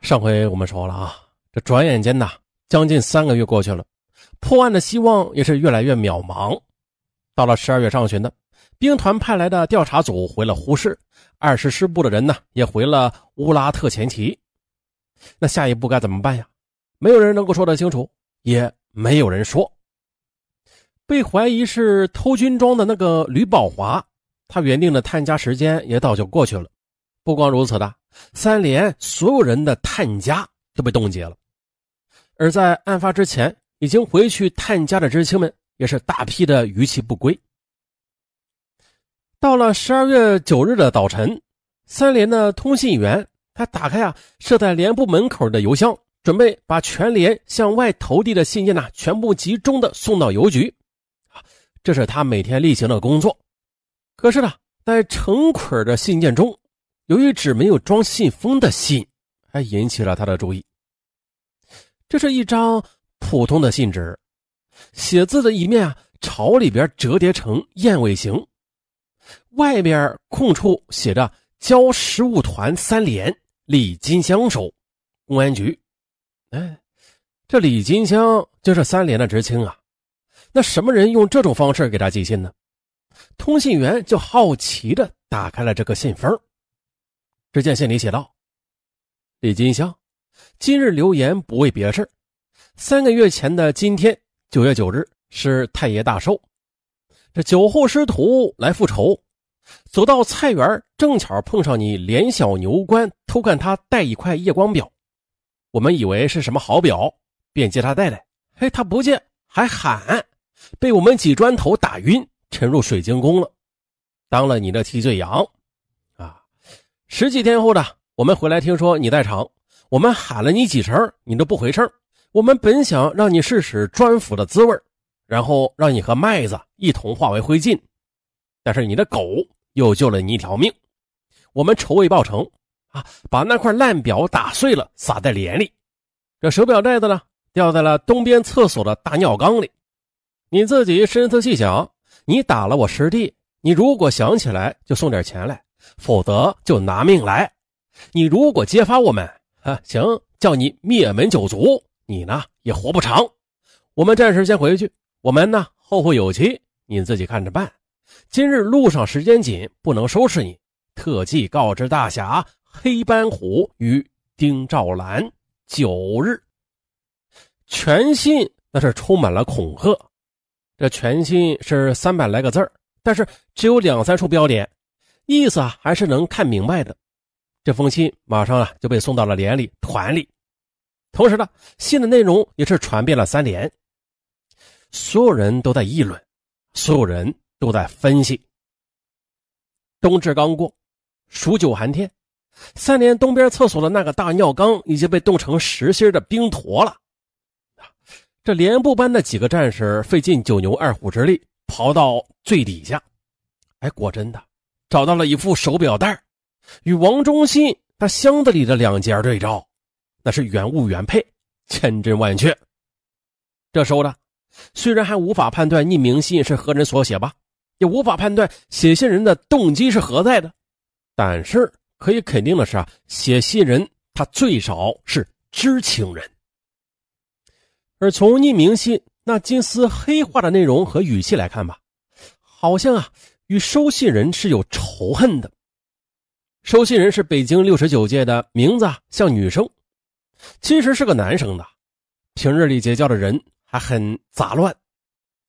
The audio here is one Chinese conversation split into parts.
上回我们说了啊，这转眼间呐，将近三个月过去了，破案的希望也是越来越渺茫。到了十二月上旬呢，兵团派来的调查组回了呼市，二十师部的人呢也回了乌拉特前旗。那下一步该怎么办呀？没有人能够说得清楚，也没有人说。被怀疑是偷军装的那个吕宝华，他原定的探家时间也早就过去了。不光如此的。三连所有人的探家都被冻结了，而在案发之前已经回去探家的知青们也是大批的逾期不归。到了十二月九日的早晨，三连的通信员他打开啊设在连部门口的邮箱，准备把全连向外投递的信件呢全部集中的送到邮局，这是他每天例行的工作。可是呢，在成捆的信件中。有一纸没有装信封的信，还引起了他的注意。这是一张普通的信纸，写字的一面啊朝里边折叠成燕尾形，外边空处写着“交食务团三连李金香收，公安局”。哎，这李金香就是三连的知青啊。那什么人用这种方式给他寄信呢？通信员就好奇的打开了这个信封。只见信里写道：“李金香，今日留言不为别事。三个月前的今天，九月九日是太爷大寿。这酒后师徒来复仇，走到菜园，正巧碰上你连小牛官偷看他带一块夜光表。我们以为是什么好表，便借他带来。嘿，他不见，还喊，被我们几砖头打晕，沉入水晶宫了，当了你的替罪羊。”十几天后的，我们回来听说你在场，我们喊了你几声，你都不回声。我们本想让你试试砖斧的滋味，然后让你和麦子一同化为灰烬，但是你的狗又救了你一条命。我们仇未报成啊，把那块烂表打碎了，撒在脸里。这手表带子呢，掉在了东边厕所的大尿缸里。你自己深思细想，你打了我师弟，你如果想起来，就送点钱来。否则就拿命来！你如果揭发我们，啊，行，叫你灭门九族，你呢也活不长。我们暂时先回去，我们呢后会有期，你自己看着办。今日路上时间紧，不能收拾你，特记告知大侠黑斑虎与丁兆兰九日。全信那是充满了恐吓，这全信是三百来个字但是只有两三处标点。意思啊，还是能看明白的。这封信马上啊就被送到了连里团里，同时呢，信的内容也是传遍了三连。所有人都在议论，所有人都在分析。冬至刚过，数九寒天，三连东边厕所的那个大尿缸已经被冻成实心的冰坨了。这连部班的几个战士费尽九牛二虎之力，刨到最底下，哎，果真的。找到了一副手表带，与王忠信他箱子里的两件对照，那是原物原配，千真万确。这时候呢，虽然还无法判断匿名信是何人所写吧，也无法判断写信人的动机是何在的，但是可以肯定的是啊，写信人他最少是知情人。而从匿名信那金丝黑化的内容和语气来看吧，好像啊。与收信人是有仇恨的。收信人是北京六十九届的，名字像女生，其实是个男生的。平日里结交的人还很杂乱，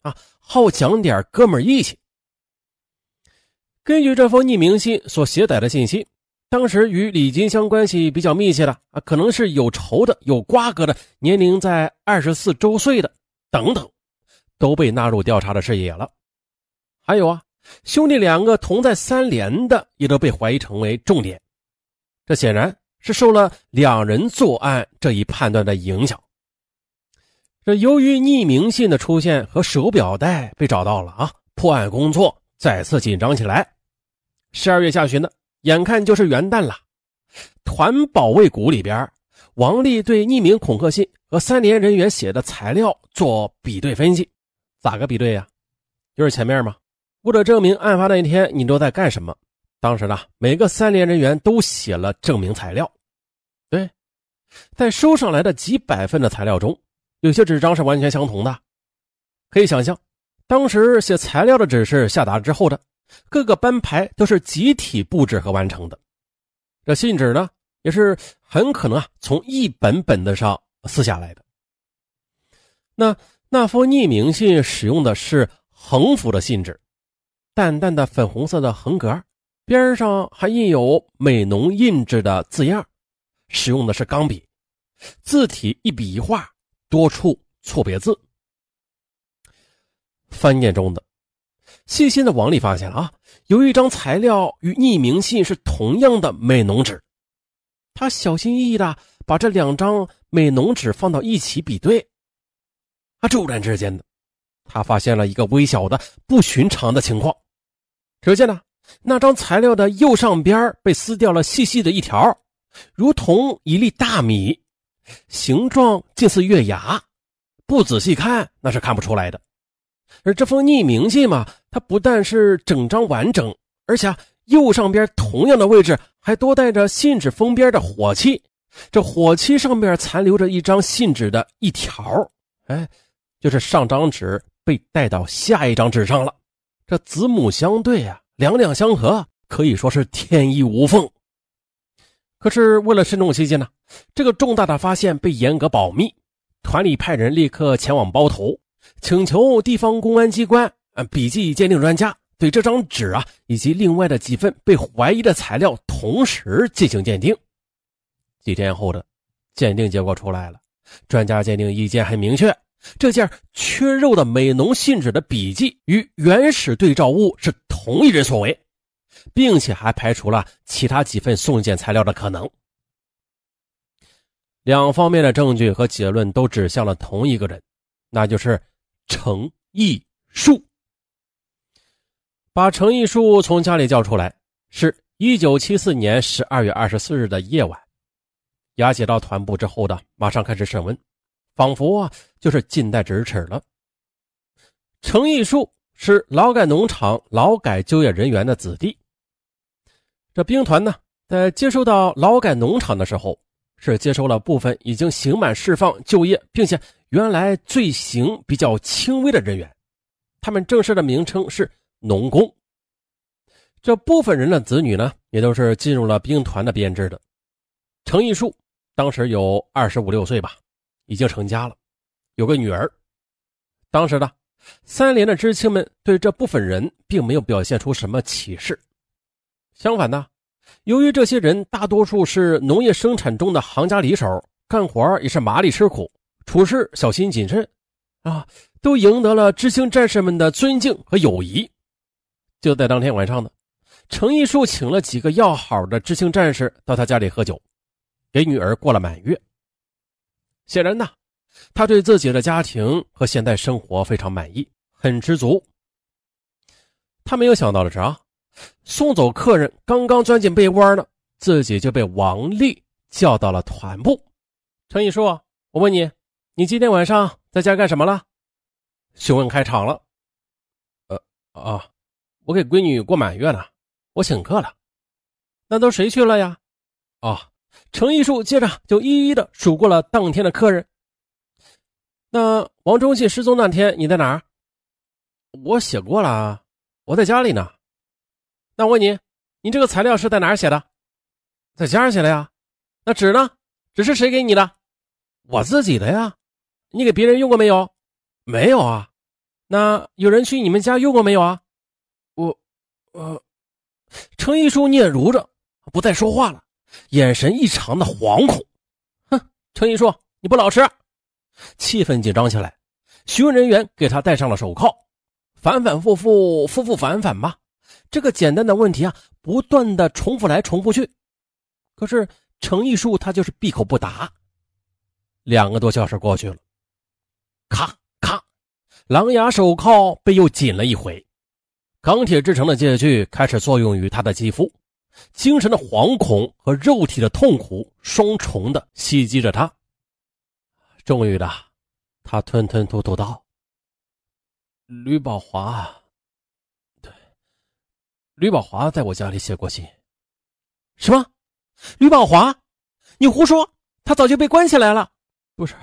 啊，好讲点哥们义气。根据这封匿名信所携带的信息，当时与李金香关系比较密切的啊，可能是有仇的、有瓜葛的，年龄在二十四周岁的等等，都被纳入调查的视野了。还有啊。兄弟两个同在三连的，也都被怀疑成为重点。这显然是受了两人作案这一判断的影响。这由于匿名信的出现和手表带被找到了啊，破案工作再次紧张起来。十二月下旬呢，眼看就是元旦了，团保卫股里边，王丽对匿名恐吓信和三连人员写的材料做比对分析。咋个比对呀？就是前面嘛。为了证明案发那一天你都在干什么，当时呢，每个三连人员都写了证明材料。对，在收上来的几百份的材料中，有些纸张是完全相同的。可以想象，当时写材料的指示下达之后的各个班牌都是集体布置和完成的。这信纸呢，也是很可能啊从一本本的上撕下来的。那那封匿名信使用的是横幅的信纸，淡淡的粉红色的横格，边上还印有美浓印制的字样，使用的是钢笔，字体一笔一画，多处错别字。翻页中的，细心的王丽发现了啊，有一张材料与匿名信是同样的美浓纸。他小心翼翼的把这两张美浓纸放到一起比对，啊，骤然之间的，他发现了一个微小的不寻常的情况。只见呢，那张材料的右上边被撕掉了细细的一条，如同一粒大米，形状近似月牙，不仔细看那是看不出来的。而这封匿名信嘛，它不但是整张完整，而且右上边同样的位置还多带着信纸封边的火漆，这火漆上面残留着一张信纸的一条，哎，就是上张纸被带到下一张纸上了。这子母相对啊，两两相合，可以说是天衣无缝。可是为了慎重起见呢，这个重大的发现被严格保密，团里派人立刻前往包头。请求地方公安机关、啊笔迹鉴定专家对这张纸啊以及另外的几份被怀疑的材料同时进行鉴定。几天后的鉴定结果出来了，专家鉴定意见很明确：这件缺肉的美浓信纸的笔迹与原始对照物是同一人所为，并且还排除了其他几份送检材料的可能。两方面的证据和结论都指向了同一个人，那就是。程义树把程义树从家里叫出来，是一九七四年十二月二十四日的夜晚。押解到团部之后的，马上开始审问，仿佛啊就是近在咫尺了。程义树是劳改农场劳改就业人员的子弟。这兵团呢，在接收到劳改农场的时候，是接收了部分已经刑满释放就业，并且。原来罪行比较轻微的人员，他们正式的名称是农工。这部分人的子女呢，也都是进入了兵团的编制的。程义树当时有二十五六岁吧，已经成家了，有个女儿。当时呢三连的知青们对这部分人并没有表现出什么歧视，相反呢，由于这些人大多数是农业生产中的行家里手，干活也是麻利吃苦。处事小心谨慎，啊，都赢得了知青战士们的尊敬和友谊。就在当天晚上呢，程义树请了几个要好的知青战士到他家里喝酒，给女儿过了满月。显然呢，他对自己的家庭和现在生活非常满意，很知足。他没有想到的是啊，送走客人刚刚钻进被窝呢，自己就被王丽叫到了团部。程义树，我问你。你今天晚上在家干什么了？询问开场了。呃啊，我给闺女过满月呢，我请客了。那都谁去了呀？啊，程义树接着就一一的数过了当天的客人。那王忠信失踪那天你在哪儿？我写过了，我在家里呢。那我问你，你这个材料是在哪儿写的？在家写的呀。那纸呢？纸是谁给你的？我自己的呀。你给别人用过没有？没有啊。那有人去你们家用过没有啊？我，呃，程一书嗫嚅着，不再说话了，眼神异常的惶恐。哼，程一书，你不老实！气氛紧张起来。询问人员给他戴上了手铐，反反复复，复复反反吧。这个简单的问题啊，不断的重复来重复去。可是程一树他就是闭口不答。两个多小时过去了。咔咔，狼牙手铐被又紧了一回，钢铁制成的戒具开始作用于他的肌肤，精神的惶恐和肉体的痛苦双重的袭击着他。终于的，他吞吞吐吐道：“吕宝华，对，吕宝华在我家里写过信。什么？吕宝华？你胡说！他早就被关起来了。不是，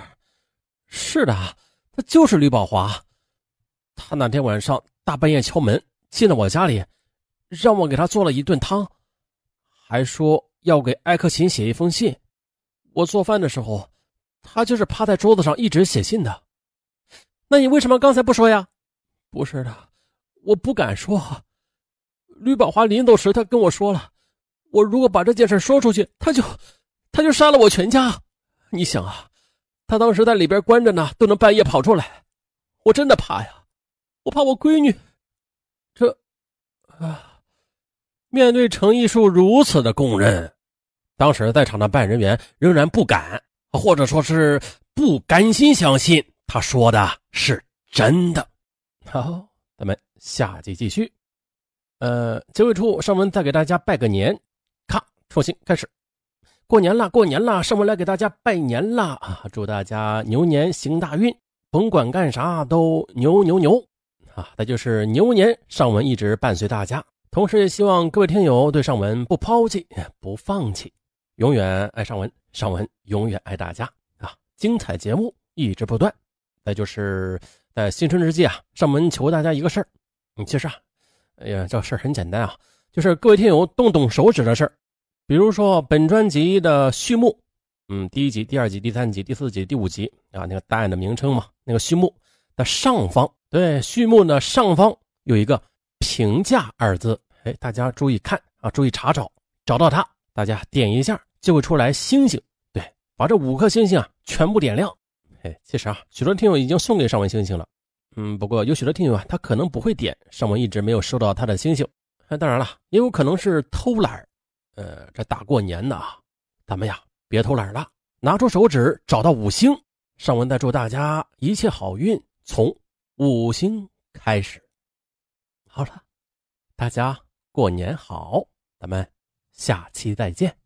是的，他就是吕宝华。他那天晚上大半夜敲门进了我家里，让我给他做了一顿汤，还说要给艾克勤写一封信。我做饭的时候，他就是趴在桌子上一直写信的。那你为什么刚才不说呀？不是的，我不敢说。吕宝华临走时，他跟我说了，我如果把这件事说出去，他就，他就杀了我全家。你想啊，他当时在里边关着呢，都能半夜跑出来，我真的怕呀，我怕我闺女。这，啊，面对程艺树如此的供认，当时在场的办案人员仍然不敢，或者说是不甘心相信他说的是真的。好，咱们下集继续。呃，结尾处上文再给大家拜个年，咔，重新开始，过年了，过年了，上文来给大家拜年了啊！祝大家牛年行大运，甭管干啥都牛牛牛啊！那就是牛年，上文一直伴随大家，同时也希望各位听友对上文不抛弃，不放弃，永远爱上文，上文永远爱大家啊！精彩节目一直不断，那就是在新春之际啊，上文求大家一个事儿，你其实啊。哎呀，这事儿很简单啊，就是各位听友动动手指的事儿。比如说本专辑的序幕，嗯，第一集、第二集、第三集、第四集、第五集啊，那个答案的名称嘛，那个序幕的上方，对，序幕的上方有一个“评价”二字，哎，大家注意看啊，注意查找，找到它，大家点一下就会出来星星，对，把这五颗星星啊全部点亮。哎，其实啊，许多听友已经送给上文星星了。嗯，不过有许多听友啊，他可能不会点，上文一直没有收到他的星星。当然了，也有可能是偷懒呃，这大过年的啊，咱们呀别偷懒了，拿出手指找到五星。上文再祝大家一切好运，从五星开始。好了，大家过年好，咱们下期再见。